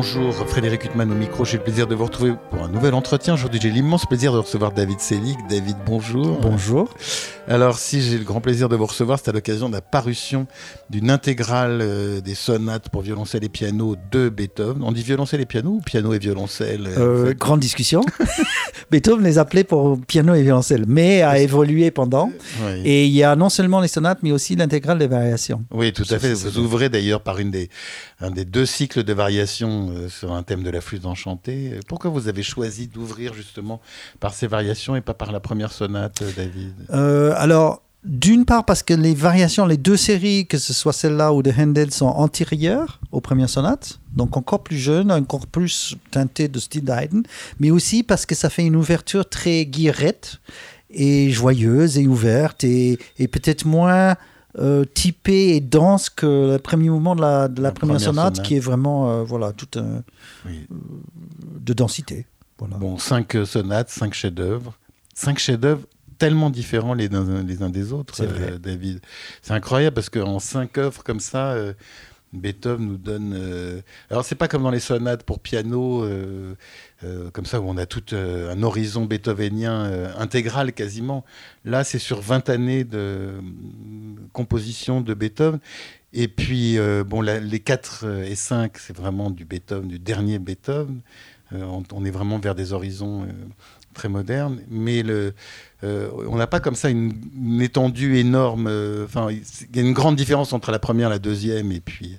Bonjour, Frédéric Huttman au micro. J'ai le plaisir de vous retrouver pour un nouvel entretien. Aujourd'hui, j'ai l'immense plaisir de recevoir David Selig. David, bonjour. Bonjour. Alors, si j'ai le grand plaisir de vous recevoir, c'est à l'occasion de la parution d'une intégrale euh, des sonates pour violoncelle et piano de Beethoven. On dit violoncelle et piano ou piano et violoncelle euh, Grande discussion. Beethoven les appelait pour piano et violoncelle, mais a évolué pendant. Oui. Et il y a non seulement les sonates, mais aussi l'intégrale des variations. Oui, tout à fait. Vous ouvrez d'ailleurs par une des, un des deux cycles de variations euh, sur un thème de la flûte enchantée. Pourquoi vous avez choisi d'ouvrir justement par ces variations et pas par la première sonate, euh, David? Euh, Alors, d'une part parce que les variations, les deux séries, que ce soit celle-là ou de Handel, sont antérieures aux premières sonates, donc encore plus jeunes, encore plus teintées de style d'Haydn, mais aussi parce que ça fait une ouverture très guillerette et joyeuse et ouverte et peut-être moins euh, typé et dense que le premier mouvement de la, de la, première, sonate, qui est vraiment euh, voilà, tout un, oui. euh, de densité. Voilà. Bon, cinq sonates, cinq chefs-d'œuvre. Cinq chefs-d'œuvre tellement différents les uns, les uns des autres, euh, David. C'est incroyable parce qu'en cinq œuvres comme ça, euh, Beethoven nous donne. Euh... Alors, c'est pas comme dans les sonates pour piano, euh, euh, comme ça, où on a tout euh, un horizon beethovenien intégral quasiment. Là, c'est sur 20 années de composition de Beethoven. Et puis, bon, les 4 et 5, c'est vraiment du Beethoven, du dernier Beethoven. On, on, est vraiment vers des horizons très modernes. Mais le. Euh, on n'a pas comme ça une, une étendue énorme. Enfin, il y a une grande différence entre la première, la deuxième, et puis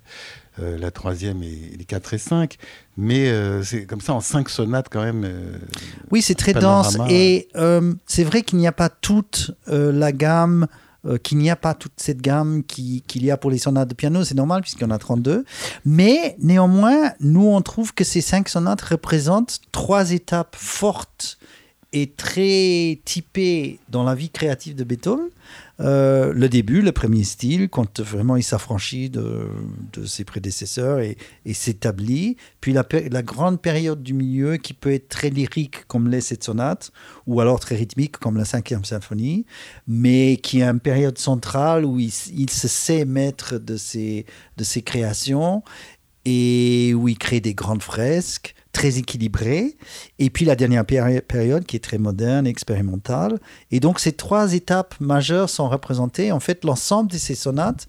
euh, la troisième et les quatre et cinq. Mais euh, c'est comme ça en cinq sonates quand même. euh, oui, c'est très dense. Et euh, c'est vrai qu'il n'y a pas toute euh, la gamme. qu'il n'y a pas toute cette gamme qu'il qui y a pour les sonates de piano, c'est normal puisqu'il y en a 32. Mais néanmoins, nous, on trouve que ces cinq sonates représentent trois étapes fortes est très typé dans la vie créative de Beethoven. Euh, le début, le premier style, quand vraiment il s'affranchit de, ses prédécesseurs et, s'établit. Puis la, grande période du milieu qui peut être très lyrique comme l'est cette sonate, ou alors très rythmique comme la cinquième symphonie, mais qui est une période centrale où il, se sait maître de ses créations et où il crée des grandes fresques très équilibré. Et puis la dernière péri période qui est très moderne, expérimentale. Et donc ces trois étapes majeures sont représentées. En fait, l'ensemble de ces sonates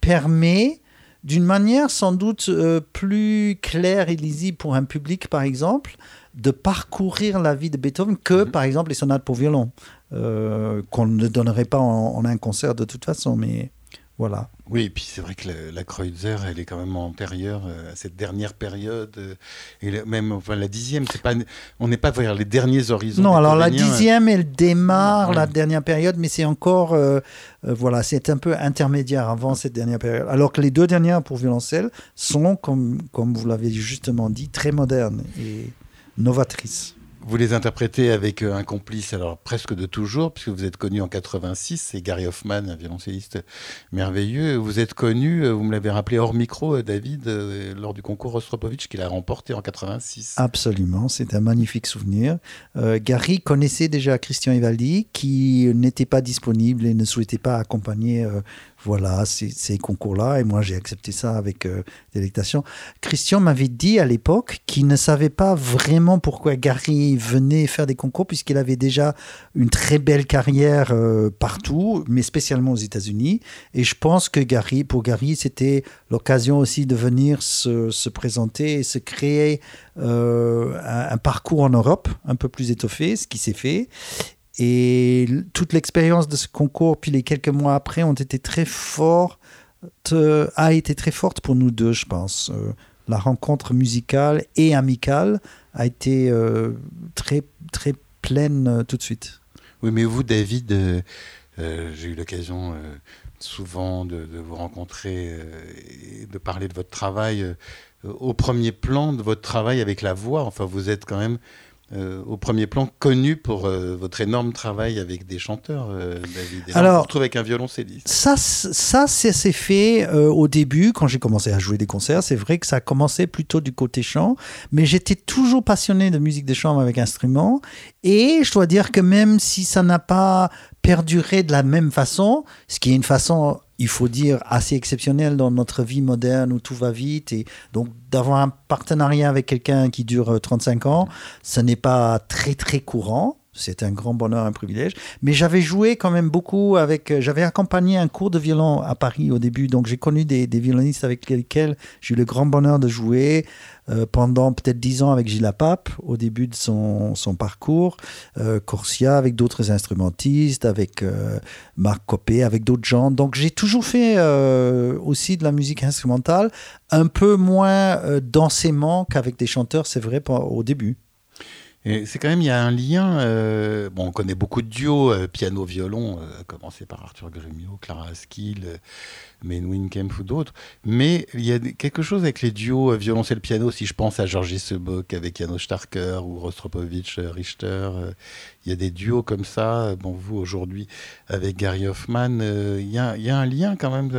permet d'une manière sans doute euh, plus claire et lisible pour un public, par exemple, de parcourir la vie de Beethoven que, mmh. par exemple, les sonates pour violon, euh, qu'on ne donnerait pas en, en, un concert de toute façon. Mais voilà. Oui, et puis c'est vrai que la, la, Kreutzer, elle est quand même antérieure à cette dernière période, euh, et même enfin, la dixième, c'est pas, on n'est pas vers les derniers horizons. Non, alors la dixième, elle démarre ouais. la dernière période, mais c'est encore, euh, euh, voilà, c'est un peu intermédiaire avant cette dernière période. Alors que les deux dernières pour violoncelle sont, comme, comme vous l'avez justement dit, très modernes et novatrices. Vous les interprétez avec un complice, alors presque de toujours, puisque vous êtes connu en 86, c'est Gary Hoffman, un violoncelliste merveilleux. Vous êtes connu, vous me l'avez rappelé hors micro, David, lors du concours Rostropovitch qu'il a remporté en 86. Absolument, c'est un magnifique souvenir. Euh, Gary connaissait déjà Christian Evaldi, qui n'était pas disponible et ne souhaitait pas accompagner euh, voilà, ces, concours-là. Et moi, j'ai accepté ça avec euh, délectation. Christian m'avait dit à l'époque qu'il ne savait pas vraiment pourquoi Gary venait faire des concours, puisqu'il avait déjà une très belle carrière euh, partout, mais spécialement aux États-Unis. Et je pense que Gary, pour Gary, c'était l'occasion aussi de venir se, se, présenter et se créer euh, un parcours en Europe un peu plus étoffé, ce qui s'est fait. Et toute l'expérience de ce concours, puis les quelques mois après, ont été très fortes, a été très forte pour nous deux, je pense. Euh, la rencontre musicale et amicale a été euh, très, très pleine euh, tout de suite. Oui, mais vous, David, euh, j'ai eu l'occasion souvent de, de, vous rencontrer et de parler de votre travail au premier plan de votre travail avec la voix. Enfin, vous êtes quand même euh, au premier plan connu pour euh, votre énorme travail avec des chanteurs, euh, David. Et Alors, on se retrouve avec un violoncelliste. Ça, ça c'est fait au début, quand j'ai commencé à jouer des concerts. C'est vrai que ça a commencé plutôt du côté chant, mais j'étais toujours passionné de musique de chambre avec instruments. Et je dois dire que même si ça n'a pas perdurer de la même façon, ce qui est une façon, il faut dire, assez exceptionnelle dans notre vie moderne où tout va vite. Et donc, d'avoir un partenariat avec quelqu'un qui dure 35 ans, ce n'est pas très, très courant. C'est un grand bonheur, un privilège. Mais j'avais joué quand même beaucoup avec. Euh, j'avais accompagné un cours de violon à Paris au début. Donc j'ai connu des, violonistes avec lesquels j'ai eu le grand bonheur de jouer euh, pendant peut-être dix ans avec Gilles Pape au début de son, son parcours. Euh, Corsia avec d'autres instrumentistes, avec Marc Copé, avec d'autres gens. Donc j'ai toujours fait aussi de la musique instrumentale, un peu moins densément qu'avec des chanteurs, c'est vrai, au début c'est quand même, il y a un lien. Euh, bon, on connaît beaucoup de duos, euh, piano-violon, euh, commencé par Arthur Grumio, Clara Askill, Ou d'autres. Mais il y a quelque chose avec les duos violoncelle-piano, si je pense à Georgi Sebok avec Janos Starker ou Rostropovich, Richter. il y a des duos comme ça. Bon, vous, aujourd'hui, avec Gary Hoffman, il y, a, un lien quand même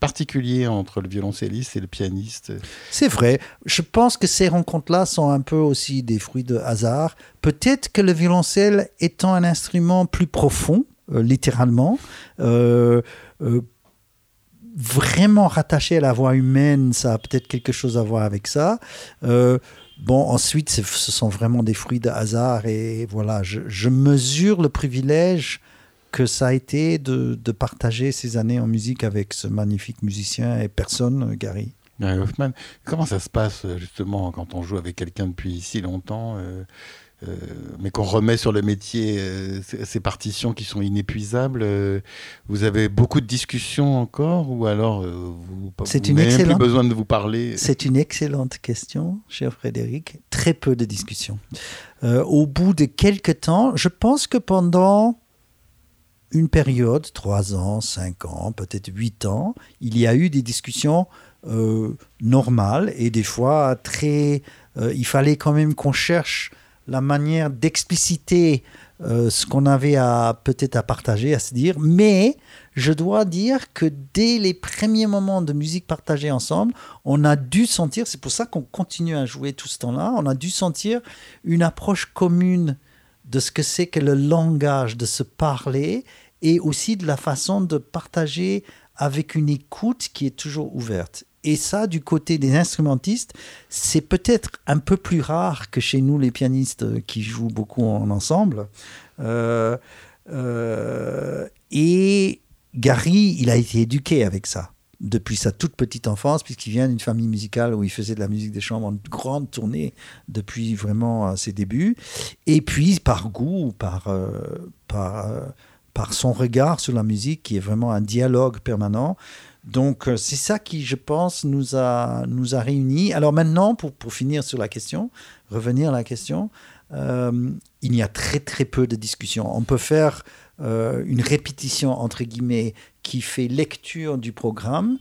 particulier entre le violoncelliste et le pianiste. C'est vrai. Je pense que ces rencontres-là sont un peu aussi des fruits de hasard Peut-être que le violoncelle étant un instrument plus profond, euh, littéralement, euh, euh, vraiment rattaché à la voix humaine, ça a peut-être quelque chose à voir avec ça. Bon, ensuite, ce sont vraiment des fruits de hasard et voilà, je, mesure le privilège que ça a été de, de, partager ces années en musique avec ce magnifique musicien et personne, Gary. Gary Hoffman. Comment ça se passe justement quand on joue avec quelqu'un depuis si longtemps euh, euh, mais qu'on remet sur le métier euh, ces partitions qui sont inépuisables. vous avez beaucoup de discussions encore ou alors vous, n'avez plus besoin de vous parler? C'est une excellente question, cher Frédéric. Très peu de discussions. au bout de quelques temps, je pense que pendant une période, trois ans, cinq ans, peut-être huit ans, il y a eu des discussions euh, normal et des fois très. Euh, il fallait quand même qu'on cherche la manière d'expliciter euh, ce qu'on avait peut-être à partager, à se dire. Mais je dois dire que dès les premiers moments de musique partagée ensemble, on a dû sentir, c'est pour ça qu'on continue à jouer tout ce temps-là, on a dû sentir une approche commune de ce que c'est que le langage, de se parler et aussi de la façon de partager avec une écoute qui est toujours ouverte. Et ça, du côté des instrumentistes, c'est peut-être un peu plus rare que chez nous, les pianistes qui jouent beaucoup en ensemble. Euh, euh, et Gary, il a été éduqué avec ça depuis sa toute petite enfance, puisqu'il vient d'une famille musicale où il faisait de la musique des chambres en grande tournée depuis vraiment euh, ses débuts. Et puis, par goût, par, par, par son regard sur la musique, qui est vraiment un dialogue permanent, donc, euh, c'est ça qui, je pense, nous a, nous a réunis. Alors maintenant, pour, pour finir sur la question, revenir à la question, euh, il y a très très peu de discussions. On peut faire euh, une répétition, entre guillemets, qui fait lecture du programme.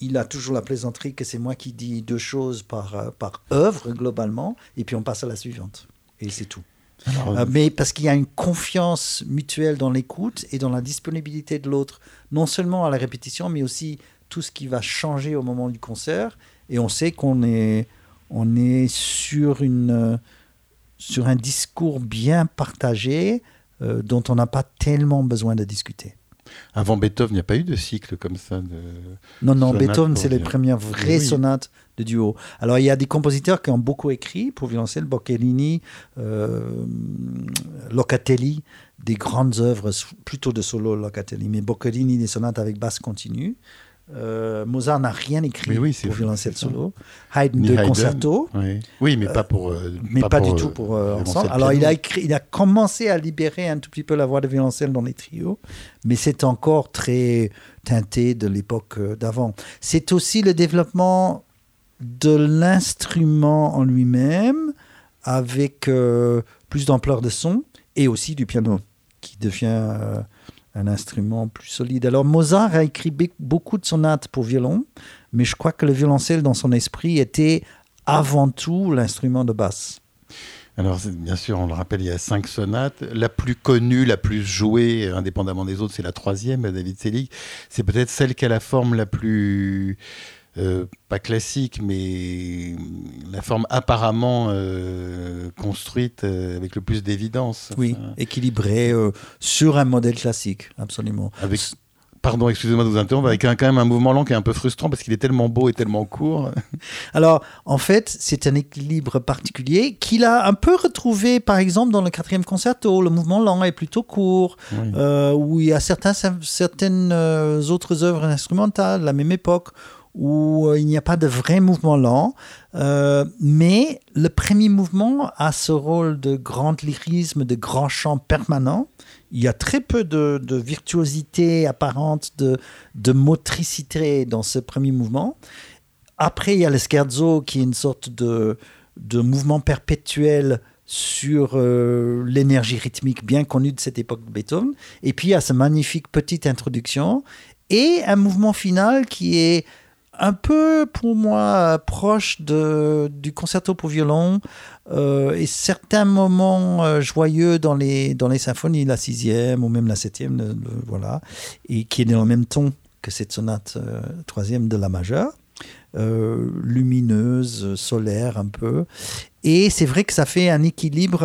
il a toujours la plaisanterie que c'est moi qui dis deux choses par, par œuvre, globalement, et puis on passe à la suivante. Et c'est tout. Mais parce qu'il y a une confiance mutuelle dans l'écoute et dans la disponibilité de l'autre, non seulement à la répétition, mais aussi tout ce qui va changer au moment du concert. Et on sait qu'on est, on est sur, une, sur un discours bien partagé euh, dont on n'a pas tellement besoin de discuter. Avant Beethoven, il n'y a pas eu de cycle comme ça de Non, non, Beethoven, c'est les premières vraies sonates de duo. Alors, il y a des compositeurs qui ont beaucoup écrit pour violoncelle, Boccherini, euh, Locatelli, des grandes œuvres, plutôt de solo Locatelli, mais Boccherini, des sonates avec basse continue. Euh, Mozart n'a rien écrit pour violoncelle solo. Haydn deux concertos. Oui. mais pas pour. Euh, mais pas, du tout pour ensemble. Alors il a écrit, il a commencé à libérer un tout petit peu la voix de violoncelle dans les trios, mais c'est encore très teinté de l'époque d'avant. C'est aussi le développement de l'instrument en lui-même avec euh, plus d'ampleur de son et aussi du piano qui devient euh, un instrument plus solide. Alors Mozart a écrit beaucoup de sonates pour violon, mais je crois que le violoncelle dans son esprit était avant tout l'instrument de basse. Alors, bien sûr, on le rappelle, il y a cinq sonates. La plus connue, la plus jouée, indépendamment des autres, c'est la troisième, David Selig. C'est peut-être celle qui a la forme la plus euh, pas classique, mais la forme apparemment euh, construite euh, avec le plus d'évidence. Oui, équilibrée sur un modèle classique, absolument. Avec, pardon, excusez-moi de vous interrompre, avec un, quand même un mouvement lent qui est un peu frustrant parce qu'il est tellement beau et tellement court. Alors, en fait, c'est un équilibre particulier qu'il a un peu retrouvé, par exemple, dans le quatrième concerto. Le mouvement lent est plutôt court, où il y a certains, certaines autres œuvres instrumentales la même époque où euh, il n'y a pas de vrai mouvement lent, euh, mais le premier mouvement a ce rôle de grand lyrisme, de grand chant permanent. Il y a très peu de, virtuosité apparente, de, motricité dans ce premier mouvement. Après, il y a le scherzo qui est une sorte de, de mouvement perpétuel sur euh, l'énergie rythmique bien connue de cette époque de Beethoven. Et puis, il y a cette magnifique petite introduction et un mouvement final qui est un peu pour moi proche de, du concerto pour violon euh, et certains moments euh, joyeux dans les, dans les symphonies, la sixième ou même la septième, voilà, et qui est dans le même ton que cette sonate euh, troisième de la majeure. lumineuse, solaire un peu. Et c'est vrai que ça fait un équilibre,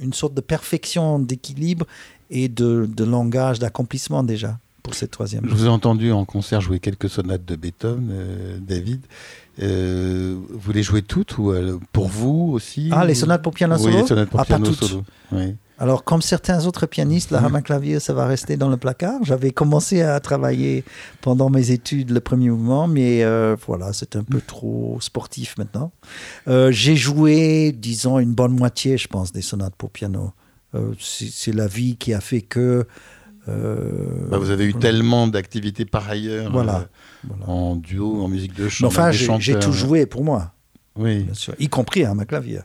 une sorte de perfection d'équilibre et de, de langage, d'accomplissement déjà cette troisième. Je vous ai entendu en concert jouer quelques sonates de Beethoven, euh, David. Euh, vous les jouez toutes ou euh, pour vous aussi Ah, les sonates pour piano solo Oui, les sonates pour ah, piano solo. Alors, comme certains autres pianistes, la rame clavier, ça va rester dans le placard. J'avais commencé à travailler pendant mes études le premier mouvement, mais voilà, c'est un peu trop sportif maintenant. J'ai joué, disons, une bonne moitié, je pense, des sonates pour piano. c'est la vie qui a fait que bah, vous avez eu tellement d'activités par ailleurs, voilà, euh, en duo, en musique de chant. enfin, j'ai tout joué pour moi, oui. bien sûr, y compris à ma clavier.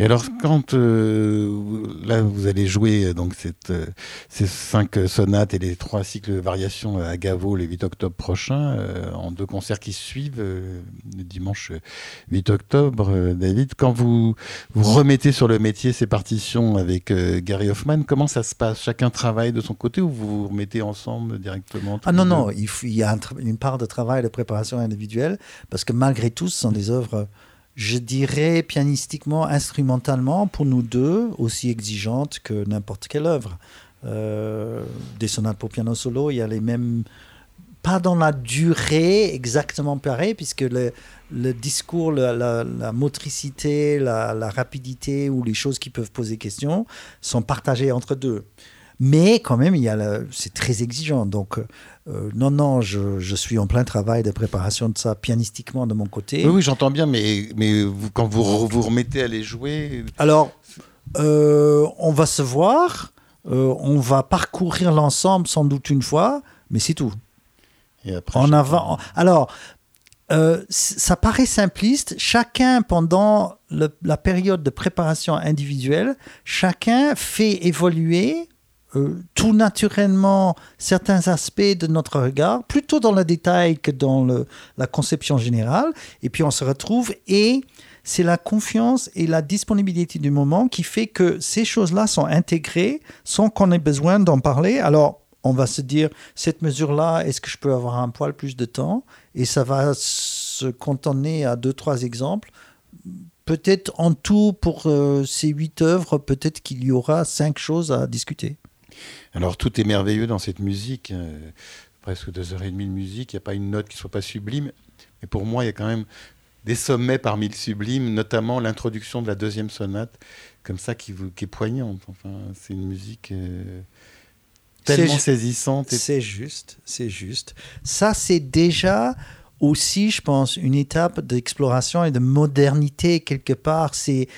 Et alors, quand euh, là, vous allez jouer euh, donc cette, euh, ces cinq sonates et les trois cycles de variations à Gavo le 8 octobre prochain, en deux concerts qui suivent, le dimanche 8 octobre, David, quand vous, vous remettez sur le métier ces partitions avec Gary Hoffman, comment ça se passe? Chacun travaille de son côté ou vous vous remettez ensemble directement Ah non, non, il, il, y a une part de travail de préparation individuelle, parce que malgré tout, ce sont des œuvres je dirais pianistiquement, instrumentalement, pour nous deux, aussi exigeante que n'importe quelle œuvre. Euh, des sonates pour piano solo, il y a les mêmes, pas dans la durée exactement pareil, puisque le, discours, la, motricité, la, la, rapidité ou les choses qui peuvent poser question sont partagées entre deux. Mais quand même, il y a c'est très exigeant. Donc, euh, non, non, je, suis en plein travail de préparation de ça pianistiquement de mon côté. Oui, oui j'entends bien, mais, mais vous, quand vous vous remettez à les jouer. Alors, euh, on va se voir, euh, on va parcourir l'ensemble sans doute une fois, mais c'est tout. Et après, en avant. Alors, ça paraît simpliste. Chacun, pendant la période de préparation individuelle, chacun fait évoluer euh, tout naturellement certains aspects de notre regard, plutôt dans le détail que dans la conception générale. Et puis on se retrouve et c'est la confiance et la disponibilité du moment qui fait que ces choses-là sont intégrées sans qu'on ait besoin d'en parler. Alors on va se dire, cette mesure-là, est-ce que je peux avoir un poil plus de temps? Et ça va se cantonner à deux, trois exemples peut-être en tout pour euh, ces huit œuvres, peut-être qu'il y aura cinq choses à discuter. Alors tout est merveilleux dans cette musique, euh, presque deux heures et demie de musique, il n'y a pas une note qui soit pas sublime. Mais pour moi, il y a quand même des sommets parmi le sublime, notamment l'introduction de la deuxième sonate, comme ça, qui, qui est poignante. Enfin, c'est une musique euh, tellement saisissante. C'est juste, c'est juste. Ça, c'est déjà aussi, je pense, une étape d'exploration et de modernité quelque part. C'est,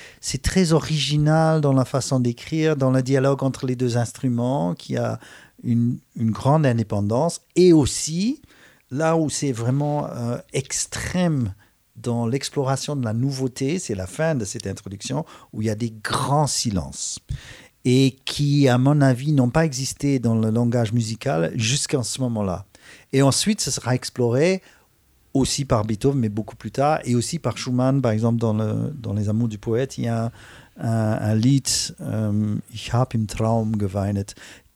très original dans la façon d'écrire, dans le dialogue entre les deux instruments, qui a une, une grande indépendance. Et aussi, là où c'est vraiment euh, extrême dans l'exploration de la nouveauté, c'est la fin de cette introduction, où il y a des grands silences. Et qui, à mon avis, n'ont pas existé dans le langage musical jusqu'à ce moment-là. Et ensuite, ce sera exploré aussi par Beethoven, mais beaucoup plus tard, et aussi par Schumann, par exemple, dans, le, dans Les Amours du Poète, il y a un, un lied, euh, Ich hab im Traum geweinet,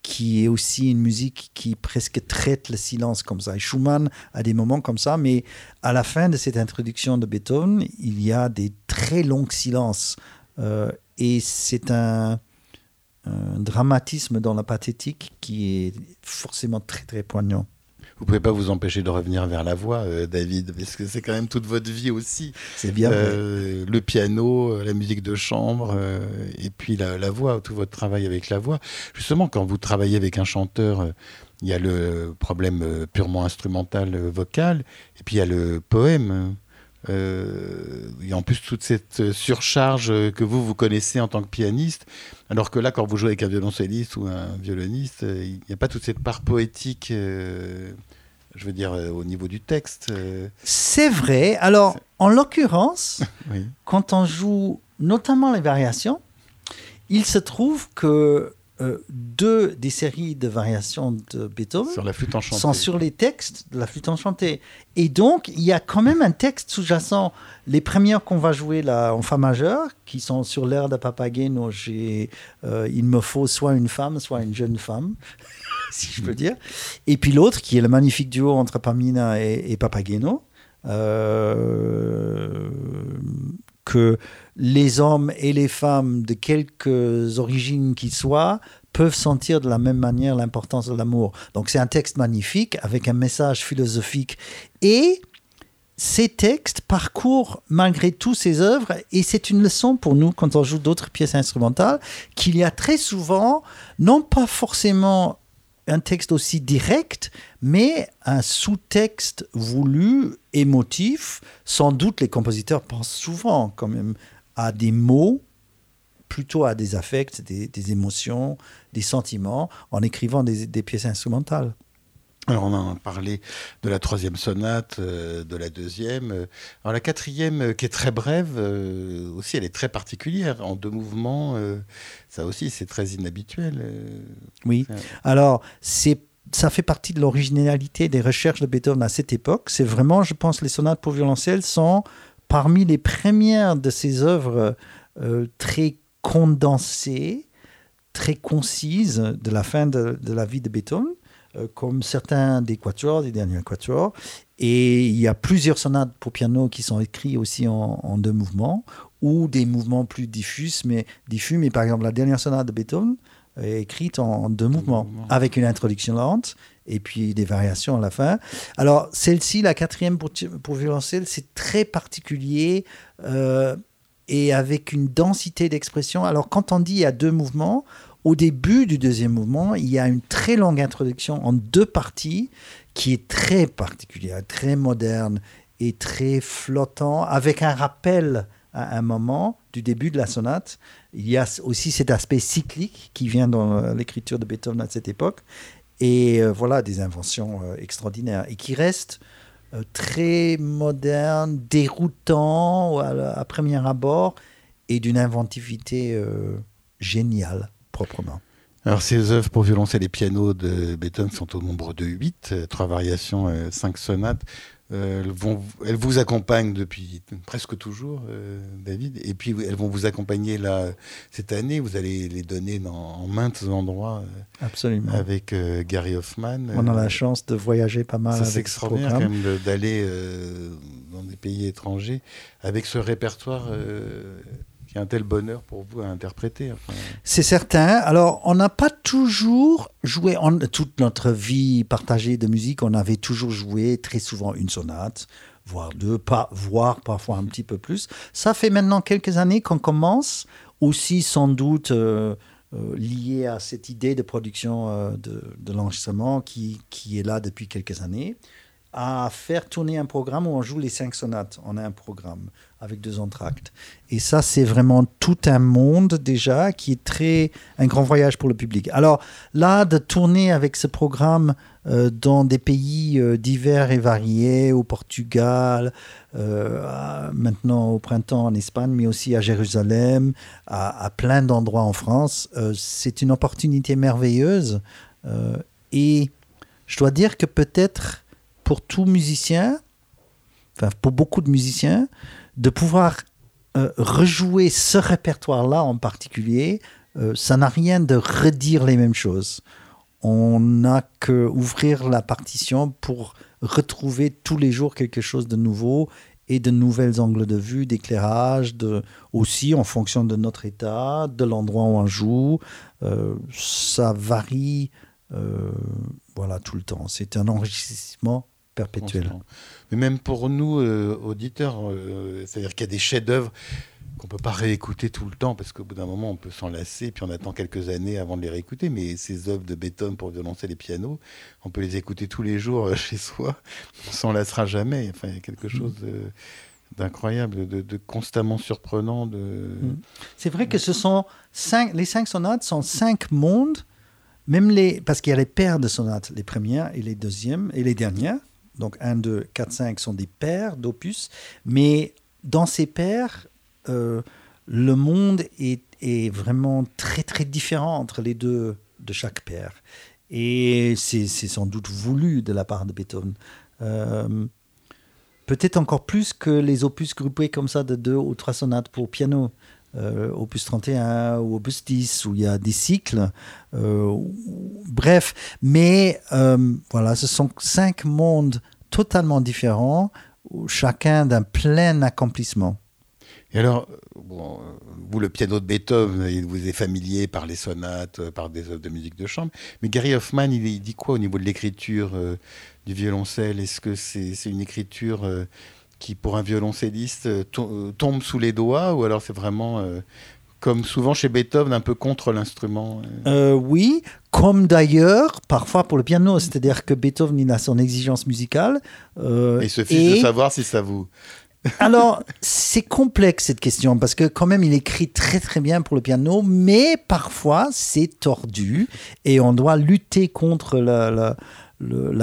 qui est aussi une musique qui presque traite le silence comme ça. Et Schumann a des moments comme ça, mais à la fin de cette introduction de Beethoven, il y a des très longs silences. Euh, et c'est un, un dramatisme dans la pathétique qui est forcément très très poignant. Vous pouvez pas vous empêcher de revenir vers la voix, euh, David, parce que c'est quand même toute votre vie aussi. C'est bien. Euh, le piano, euh, la musique de chambre, et puis la, la, voix, tout votre travail avec la voix. Justement, quand vous travaillez avec un chanteur, il y a le problème purement instrumental, vocal, et puis il y a le poème. Euh, et en plus toute cette surcharge que vous, vous connaissez en tant que pianiste, alors que là, quand vous jouez avec un violoncelliste ou un violoniste, il n'y a pas toute cette part poétique, euh, je veux dire, euh, au niveau du texte. C'est vrai. Alors, en l'occurrence, oui. quand on joue notamment les variations, il se trouve que euh, deux des séries de variations de Beethoven sur la flûte enchantée. sont sur les textes de la flûte enchantée. Et donc, il y a quand même un texte sous-jacent. Les premières qu'on va jouer là, en Fa majeur, qui sont sur l'air de Papageno, j'ai euh, Il me faut soit une femme, soit une jeune femme, si je peux dire. Et puis l'autre, qui est le magnifique duo entre Pamina et, et Papageno. Euh, que les hommes et les femmes, de quelques origines qu'ils soient, peuvent sentir de la même manière l'importance de l'amour. Donc c'est un texte magnifique avec un message philosophique. Et ces textes parcourent malgré tout ces œuvres et c'est une leçon pour nous quand on joue d'autres pièces instrumentales qu'il y a très souvent, non pas forcément un texte aussi direct, mais un sous-texte voulu, émotif. Sans doute, les compositeurs pensent souvent quand même à des mots, plutôt à des affects, des, émotions, des sentiments, en écrivant des, pièces instrumentales. Alors on a parlé de la troisième sonate, euh, de la deuxième. Alors la quatrième, euh, qui est très brève, euh, aussi elle est très particulière, en deux mouvements. ça aussi c'est très inhabituel. oui. Alors c'est ça fait partie de l'originalité des recherches de Beethoven à cette époque. C'est vraiment, je pense, les sonates pour violoncelle sont parmi les premières de ses œuvres très condensées, très concises de la fin de, la vie de Beethoven, euh, comme certains des quatuors, des derniers quatuors. Et il y a plusieurs sonates pour piano qui sont écrites aussi en, deux mouvements, ou des mouvements plus diffus, mais, diffus, mais par exemple la dernière sonate de Beethoven est écrite en, deux mouvements, avec une introduction lente et puis des variations à la fin. Alors, celle-ci, la quatrième pour, pour violoncelle, c'est très particulier euh, et avec une densité d'expression. Alors, quand on dit il y a deux mouvements, au début du deuxième mouvement, il y a une très longue introduction en deux parties qui est très particulière, très moderne et très flottant, avec un rappel à un moment du début de la sonate. Il y a aussi cet aspect cyclique qui vient dans l'écriture de Beethoven à cette époque. Et euh, voilà, des inventions euh, extraordinaires et qui restent euh, très modernes, déroutants à, premier abord et d'une inventivité géniale, proprement. Alors, ces œuvres pour violoncelle et piano de Beethoven sont au nombre de huit, trois variations, cinq sonates. Euh, elles, vont, elles vous accompagnent depuis presque toujours, euh, David, et puis elles vont vous accompagner là cette année. Vous allez les donner dans, en maintes endroits. Euh, Absolument. Avec Gary Hoffman. On a la chance de voyager pas mal. C'est extraordinaire quand même d'aller dans des pays étrangers avec ce répertoire un tel bonheur pour vous à interpréter. C'est certain. Alors, on n'a pas toujours joué, toute notre vie partagée de musique, on avait toujours joué très souvent une sonate, voire deux, pas, voire parfois un petit peu plus. Ça fait maintenant quelques années qu'on commence, aussi sans doute euh, euh, lié à cette idée de production euh, de, de l'enregistrement qui, qui est là depuis quelques années à faire tourner un programme où on joue les cinq sonates. On a un programme avec deux entractes. Et ça, c'est vraiment tout un monde déjà qui est très un grand voyage pour le public. Alors là, de tourner avec ce programme euh, dans des pays euh, divers et variés, au Portugal, euh, maintenant au printemps en Espagne, mais aussi à Jérusalem, à, à plein d'endroits en France, c'est une opportunité merveilleuse. et je dois dire que peut-être pour tout musicien, enfin pour beaucoup de musiciens, de pouvoir euh, rejouer ce répertoire-là en particulier, euh, ça n'a rien de redire les mêmes choses. on n'a que ouvrir la partition pour retrouver tous les jours quelque chose de nouveau et de nouvelles angles de vue, d'éclairage, de, aussi en fonction de notre état, de l'endroit où on joue. Euh, ça varie voilà, tout le temps. C'est un enrichissement perpétuel. Mais même pour nous, euh, auditeurs, c'est-à-dire qu'il y a des chefs-d'œuvre qu'on peut pas réécouter tout le temps parce qu'au bout d'un moment on peut s'en lasser puis on attend quelques années avant de les réécouter mais ces œuvres de Beethoven pour violoncer les pianos on peut les écouter tous les jours euh, chez soi on s'en lassera jamais enfin il y a quelque mm. chose d'incroyable de, constamment surprenant de mm. c'est vrai que ce sont cinq les cinq sonates sont cinq mondes même les parce qu'il y a les paires de sonates les premières et les deuxièmes et les dernières donc 1, 2, 4, 5 sont des paires d'opus mais dans ces paires euh, le monde est, vraiment très très différent entre les deux de chaque père. Et c'est sans doute voulu de la part de Beethoven. Euh, peut-être encore plus que les opus groupés comme ça de deux ou trois sonates pour piano. Euh, opus 31 ou opus 10 où il y a des cycles. bref, mais voilà, ce sont cinq mondes totalement différents, chacun d'un plein accomplissement. Et alors, vous, le piano de Beethoven, il vous est familier par les sonates, euh, par des œuvres de musique de chambre. Mais Gary Hoffman, il, dit quoi au niveau de l'écriture euh, du violoncelle? Est-ce que c'est une écriture euh, qui, pour un violoncelliste, tombe sous les doigts Ou alors c'est vraiment, comme souvent chez Beethoven, un peu contre l'instrument Oui, comme d'ailleurs, parfois pour le piano. C'est-à-dire que Beethoven, il a son exigence musicale. et il se fiche de savoir si ça vous alors, c'est complexe cette question parce que quand même, il écrit très très bien pour le piano, mais parfois c'est tordu et on doit lutter contre la, la,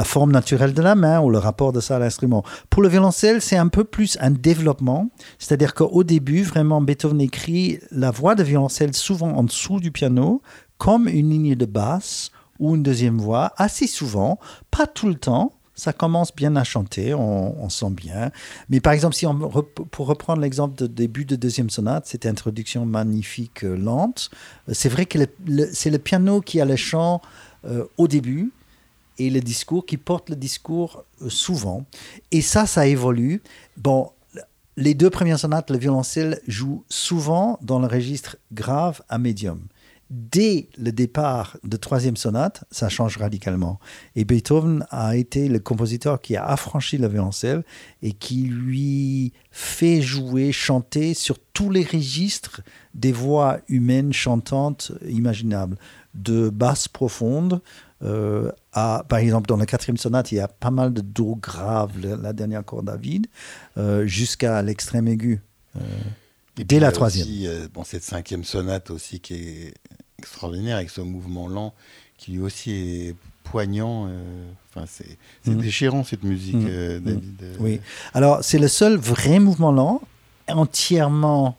forme naturelle de la main ou le rapport de ça à l'instrument. Pour le violoncelle, c'est un peu plus un développement, c'est-à-dire qu'au début, vraiment, Beethoven écrit la voix de violoncelle souvent en dessous du piano comme une ligne de basse ou une deuxième voix, assez souvent, pas tout le temps ça commence bien à chanter, on, sent bien. Mais par exemple, si on, pour reprendre l'exemple de début de deuxième sonate, cette introduction magnifique, euh, lente, euh, c'est vrai que c'est le piano qui a le chant euh, au début et le discours qui porte le discours souvent. Et ça, ça évolue. Bon, les deux premières sonates, le violoncelle joue souvent dans le registre grave à médium dès le départ de troisième sonate, ça change radicalement. Et Beethoven a été le compositeur qui a affranchi le violoncelle et qui lui fait jouer, chanter sur tous les registres des voix humaines chantantes imaginables, de basse profonde euh, à, par exemple, dans la quatrième sonate, il y a pas mal de do grave, la dernière corde à vide, euh, jusqu'à l'extrême aigu. Euh, dès la troisième. Aussi, bon, cette cinquième sonate aussi qui est extraordinaire avec ce mouvement lent qui lui aussi est poignant. Enfin, c'est mm. déchirant cette musique, mm. mm. David. Oui. Alors, c'est le seul vrai mouvement lent entièrement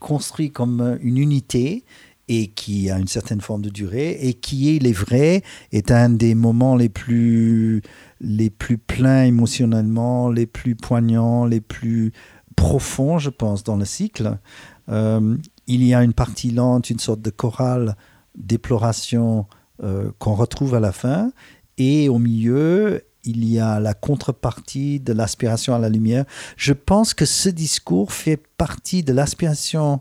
construit comme une unité et qui a une certaine forme de durée et qui, il est vrai, est un des moments les plus, les plus pleins émotionnellement, les plus poignants, les plus profonds, je pense, dans le cycle il y a une partie lente, une sorte de chorale déploration euh, qu'on retrouve à la fin. Et au milieu, il y a la contrepartie de l'aspiration à la lumière. Je pense que ce discours fait partie de l'aspiration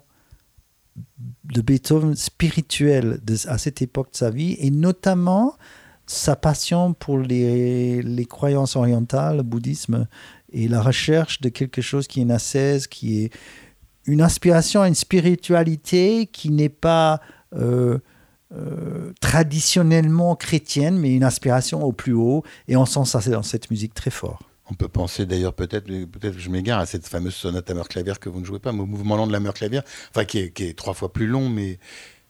de Beethoven spirituelle à cette époque de sa vie, et notamment sa passion pour les, les croyances orientales, le bouddhisme, et la recherche de quelque chose qui est une ascèse, qui est une inspiration à une spiritualité qui n'est pas euh, euh, traditionnellement chrétienne, mais une inspiration au plus haut. Et on sent ça dans cette musique très fort. On peut penser d'ailleurs peut-être, peut-être que je m'égare à cette fameuse sonate à meur clavier que vous ne jouez pas, mais au mouvement lent de la meur clavier, enfin qui est, qui est, trois fois plus long, mais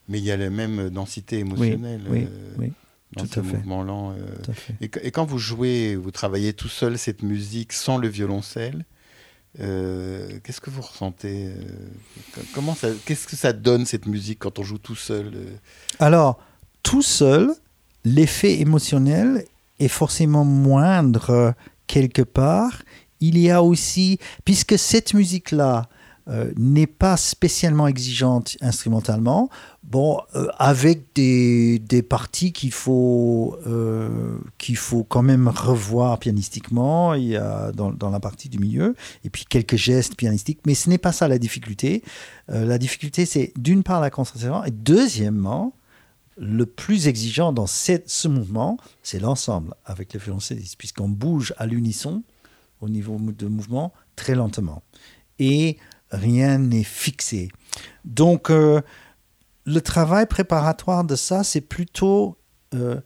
mais il y a la même densité émotionnelle. Oui, oui, Dans tout ce mouvement lent. Et, et, quand vous jouez, vous travaillez tout seul cette musique sans le violoncelle, euh, qu'est-ce que vous ressentez euh, Comment ça, qu'est-ce que ça donne cette musique quand on joue tout seul euh? Alors, tout seul, l'effet émotionnel est forcément moindre quelque part. Il y a aussi, puisque cette musique-là, n'est pas spécialement exigeante instrumentalement. Bon, avec des, des parties qu'il faut, qu'il faut quand même revoir pianistiquement il y a dans, dans, la partie du milieu, et puis quelques gestes pianistiques, mais ce n'est pas ça la difficulté. la difficulté, c'est d'une part la concentration, et deuxièmement, le plus exigeant dans ce mouvement, c'est l'ensemble avec le violoncelliste, puisqu'on bouge à l'unisson au niveau de mouvement très lentement. Et rien n'est fixé. Donc, euh, le travail préparatoire de ça, c'est plutôt euh,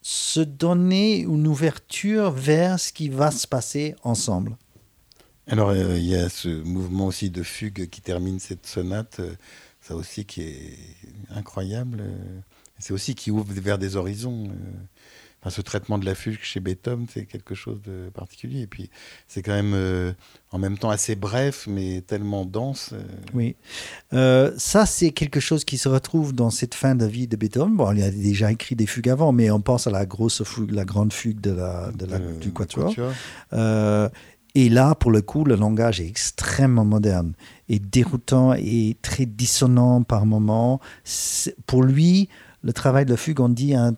se donner une ouverture vers ce qui va se passer ensemble. Alors, euh, il y a ce mouvement aussi de fugue qui termine cette sonate, ça aussi qui est incroyable. C'est aussi qui ouvre vers des horizons. Euh. Enfin, ce traitement de la fugue chez Beethoven, c'est quelque chose de particulier. Et puis, c'est quand même euh, en même temps assez bref, mais tellement dense. Euh. Oui. ça, c'est quelque chose qui se retrouve dans cette fin de vie de Beethoven. Bon, il a déjà écrit des fugues avant, mais on pense à la grosse fugue, la grande fugue de la, de la du Quatuor. et là, pour le coup, le langage est extrêmement moderne et déroutant et très dissonant par moments. Pour lui, le travail de la fugue, on dit un,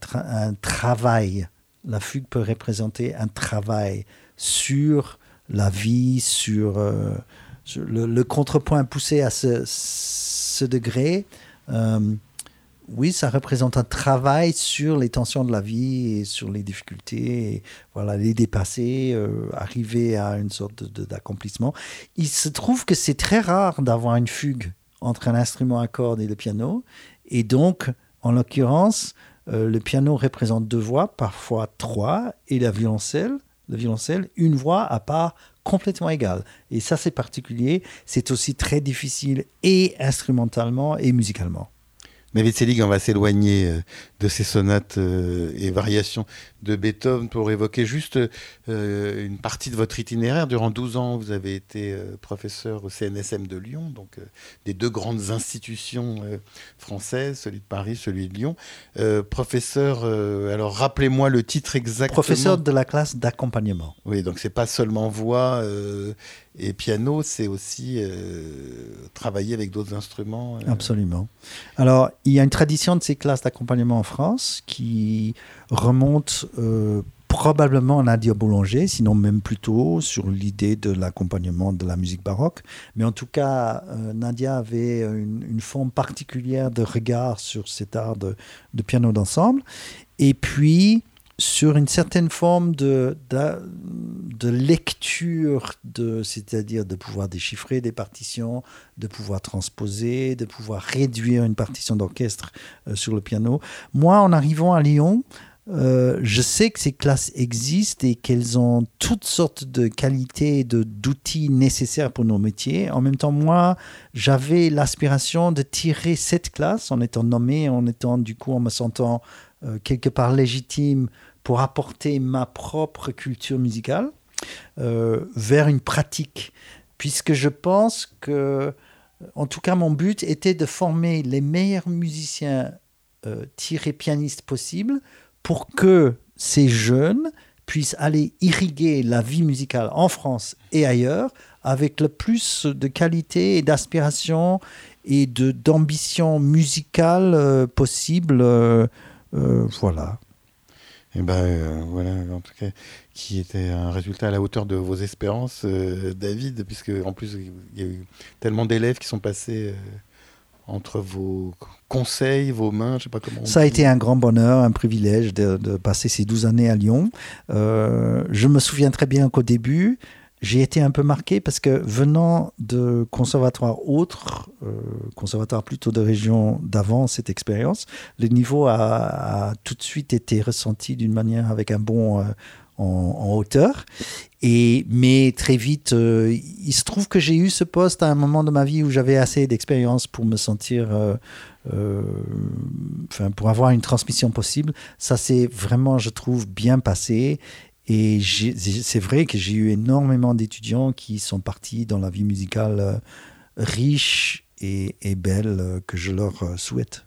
travail. La fugue peut représenter un travail sur la vie, sur, euh, le, contrepoint poussé à ce, degré. Euh, oui, ça représente un travail sur les tensions de la vie et sur les difficultés, voilà, les dépasser, euh, arriver à une sorte d'accomplissement. Il se trouve que c'est très rare d'avoir une fugue entre un instrument à cordes et le piano, et donc en l'occurrence, euh, le piano représente deux voix, parfois trois, et la violoncelle, le violoncelle, une voix à part complètement égale. Et ça, c'est particulier. C'est aussi très difficile et instrumentalement et musicalement. Mais Vitselig, on va s'éloigner euh, de ces sonates euh, et variations de Beethoven pour évoquer juste euh, une partie de votre itinéraire. Durant 12 ans, vous avez été professeur au CNSM de Lyon, donc des deux grandes institutions françaises, celui de Paris, celui de Lyon. professeur, alors rappelez-moi le titre exactement. Professeur de la classe d'accompagnement. Oui, donc c'est pas seulement voix et piano, c'est aussi travailler avec d'autres instruments. Absolument. Alors, il y a une tradition de ces classes d'accompagnement en France qui remonte euh, probablement à Nadia Boulanger, sinon même plutôt sur l'idée de l'accompagnement de la musique baroque. Mais en tout cas, euh, Nadia avait une, forme particulière de regard sur cet art de piano d'ensemble. Et puis, sur une certaine forme de, de, lecture, de, c'est-à-dire de pouvoir déchiffrer des partitions, de pouvoir transposer, de pouvoir réduire une partition d'orchestre euh, sur le piano. Moi, en arrivant à Lyon, euh, je sais que ces classes existent et qu'elles ont toutes sortes de qualités et d'outils nécessaires pour nos métiers. En même temps, moi, j'avais l'aspiration de tirer cette classe en étant nommé, en étant du coup, en me sentant euh, quelque part légitime pour apporter ma propre culture musicale euh, vers une pratique. Puisque je pense que, en tout cas, mon but était de former les meilleurs musiciens euh, tirés pianistes possibles pour que ces jeunes puissent aller irriguer la vie musicale en France et ailleurs avec le plus de qualité et d'aspiration et d'ambition musicale euh, possible. voilà. Et eh ben euh, voilà, en tout cas, qui était un résultat à la hauteur de vos espérances, euh, David, puisque en plus il y a eu tellement d'élèves qui sont passés euh, entre vos conseils, vos mains, je sais pas comment. Ça a été un grand bonheur, un privilège de, de passer ces 12 années à Lyon. je me souviens très bien qu'au début, j'ai été un peu marqué parce que venant de conservatoires autres, euh, conservatoires plutôt de régions d'avant cette expérience, le niveau a, tout de suite été ressenti d'une manière avec un bon euh, en, hauteur. Et, mais très vite, euh, il se trouve que j'ai eu ce poste à un moment de ma vie où j'avais assez d'expérience pour me sentir, enfin, pour avoir une transmission possible. Ça s'est vraiment, je trouve, bien passé. Et c'est vrai que j'ai eu énormément d'étudiants qui sont partis dans la vie musicale euh, riche et, belle euh, que je leur euh, souhaite.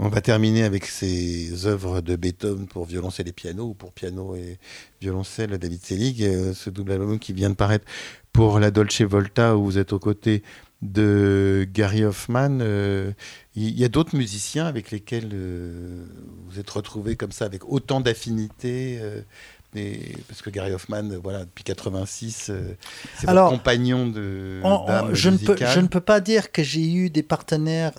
On va terminer avec ces œuvres de Beethoven pour violoncelle et piano, ou pour piano et violoncelle, David Selig, ce double album qui vient de paraître pour la Dolce Volta, où vous êtes aux côtés de Gary Hoffman. Il y, a d'autres musiciens avec lesquels vous êtes retrouvés comme ça, avec autant d'affinité euh, parce que Gary Hoffman, voilà, depuis 86, c'est votre compagnon de je, ne peux, je ne peux pas dire que j'ai eu des partenaires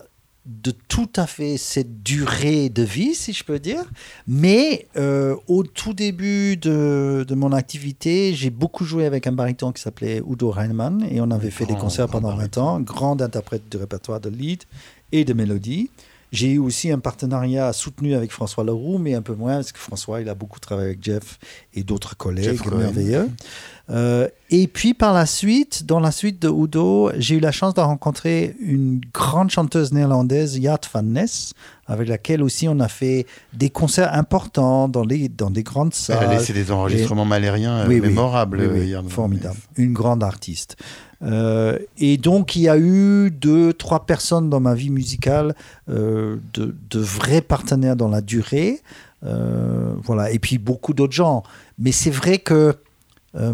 de tout à fait cette durée de vie, si je peux dire. Mais euh, au tout début de, de mon activité, j'ai beaucoup joué avec un baryton qui s'appelait Udo Heinemann et on avait fait des concerts pendant 20 ans, grand interprète du répertoire de lead et de mélodie. J'ai eu aussi un partenariat soutenu avec François Leroux, mais un peu moins, parce que François, il a beaucoup travaillé avec Jeff et d'autres collègues merveilleux. Euh, et puis par la suite, dans la suite de Udo, j'ai eu la chance de rencontrer une grande chanteuse néerlandaise, Yat van Ness, avec laquelle aussi on a fait des concerts importants dans, les, dans des grandes salles. Elle a laissé des enregistrements malériens euh, mémorables. Oui, formidable. Une grande artiste. Euh, et donc, il y a eu deux, trois personnes dans ma vie musicale, de, de, vrais partenaires dans la durée. voilà. Et puis beaucoup d'autres gens. Mais c'est vrai que euh,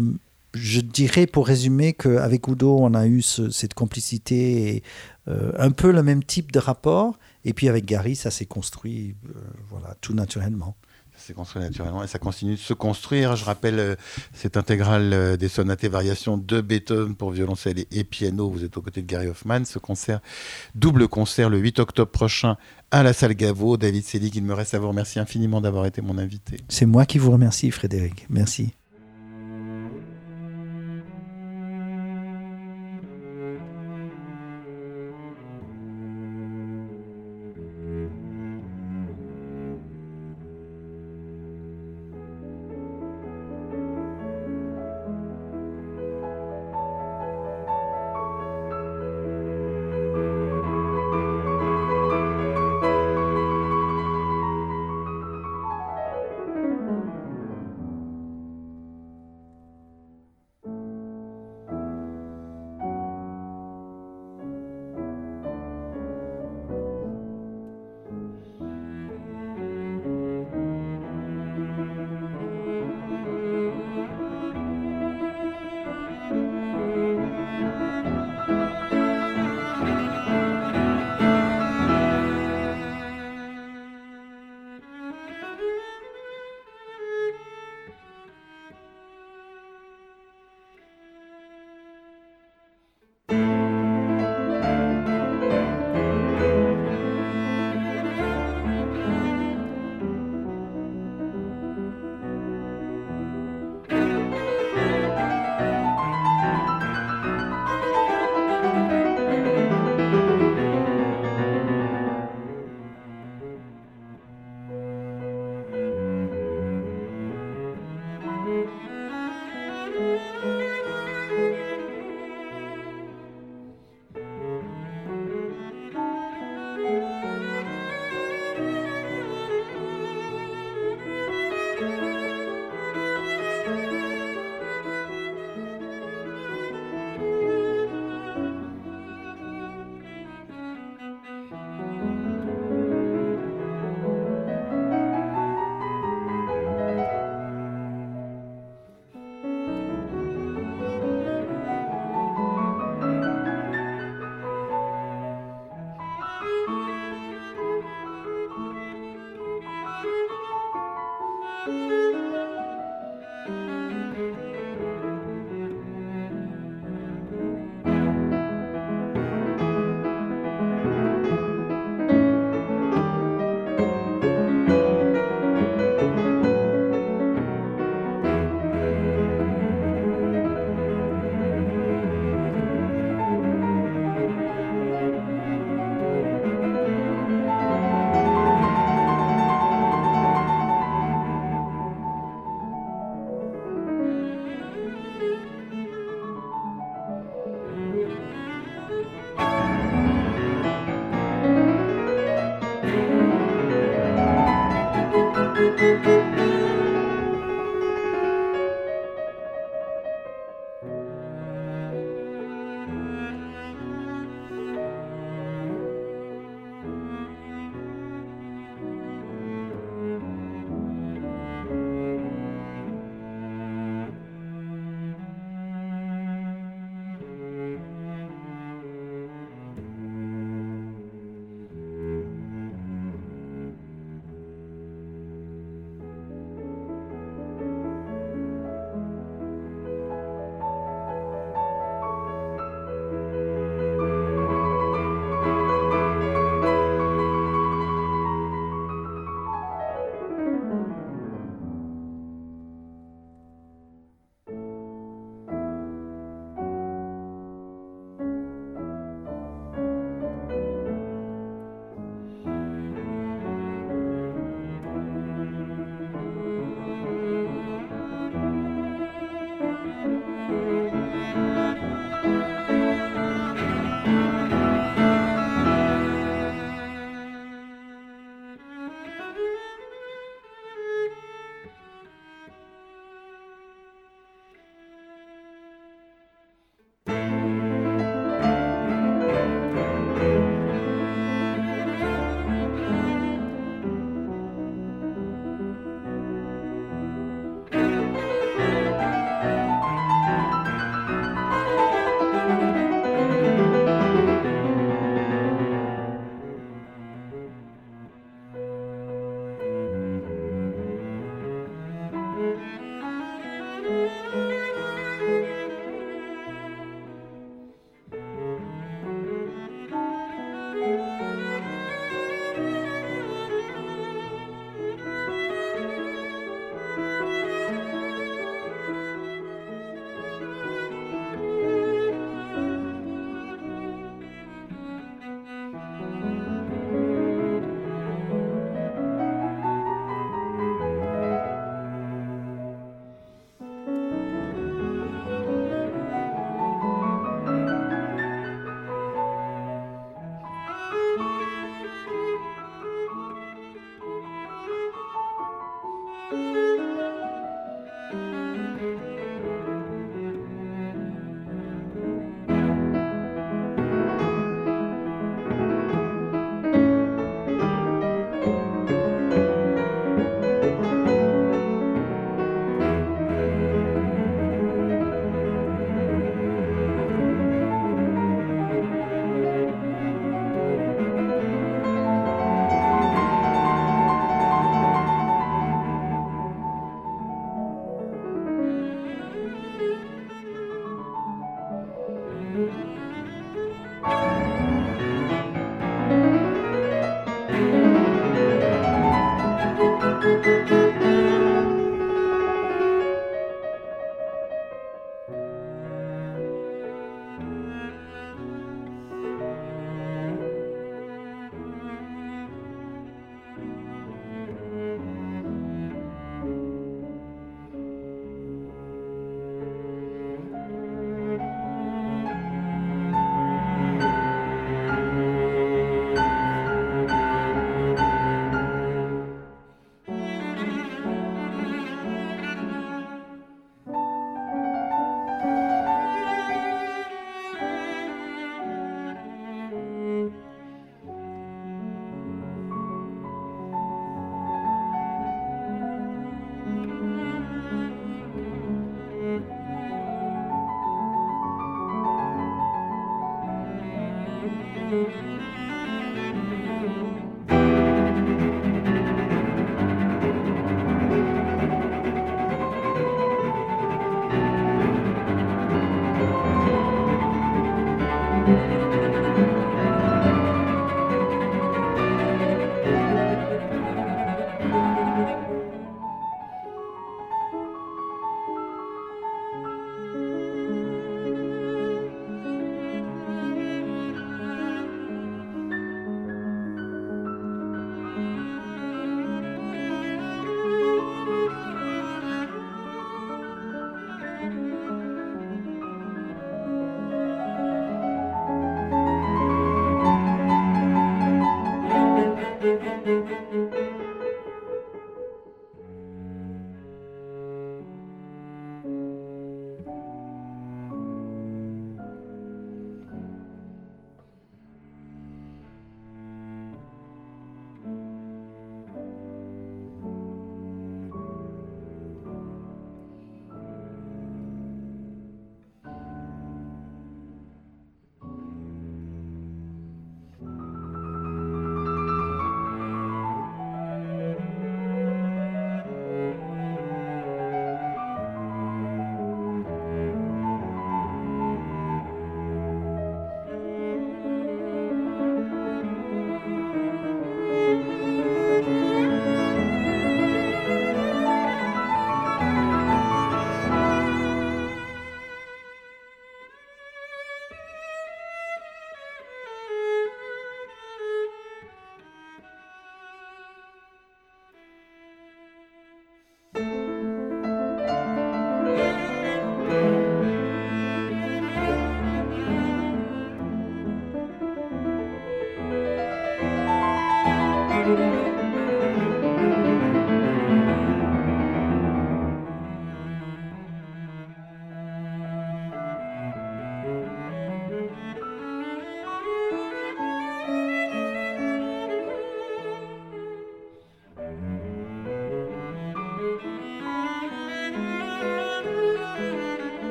je dirais pour résumer qu'avec Udo, on a eu cette complicité et euh, un peu le même type de rapport. Et puis avec Gary, ça s'est construit euh, voilà, tout naturellement. Ça s'est construit naturellement et ça continue de se construire. Je rappelle cette intégrale des sonates et variations de Beethoven pour violoncelle et, piano. Vous êtes aux côtés de Gary Hoffman. Ce concert, double concert, le 8 octobre prochain à la salle Gaveau. David Selig, il me reste à vous remercier infiniment d'avoir été mon invité. C'est moi qui vous remercie, Frédéric. Merci.